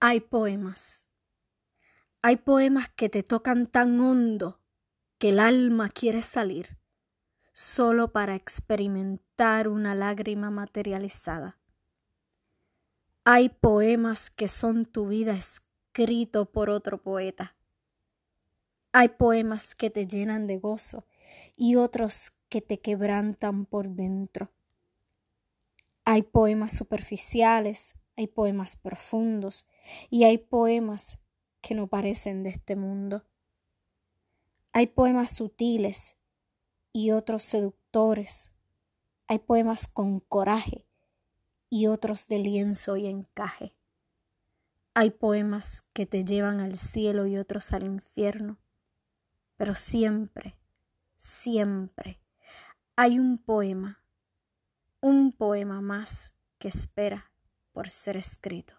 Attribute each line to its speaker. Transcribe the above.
Speaker 1: Hay poemas. Hay poemas que te tocan tan hondo que el alma quiere salir solo para experimentar una lágrima materializada. Hay poemas que son tu vida escrito por otro poeta. Hay poemas que te llenan de gozo y otros que te quebrantan por dentro. Hay poemas superficiales, hay poemas profundos y hay poemas que no parecen de este mundo. Hay poemas sutiles y otros seductores. Hay poemas con coraje y otros de lienzo y encaje. Hay poemas que te llevan al cielo y otros al infierno, pero siempre, siempre hay un poema, un poema más que espera por ser escrito.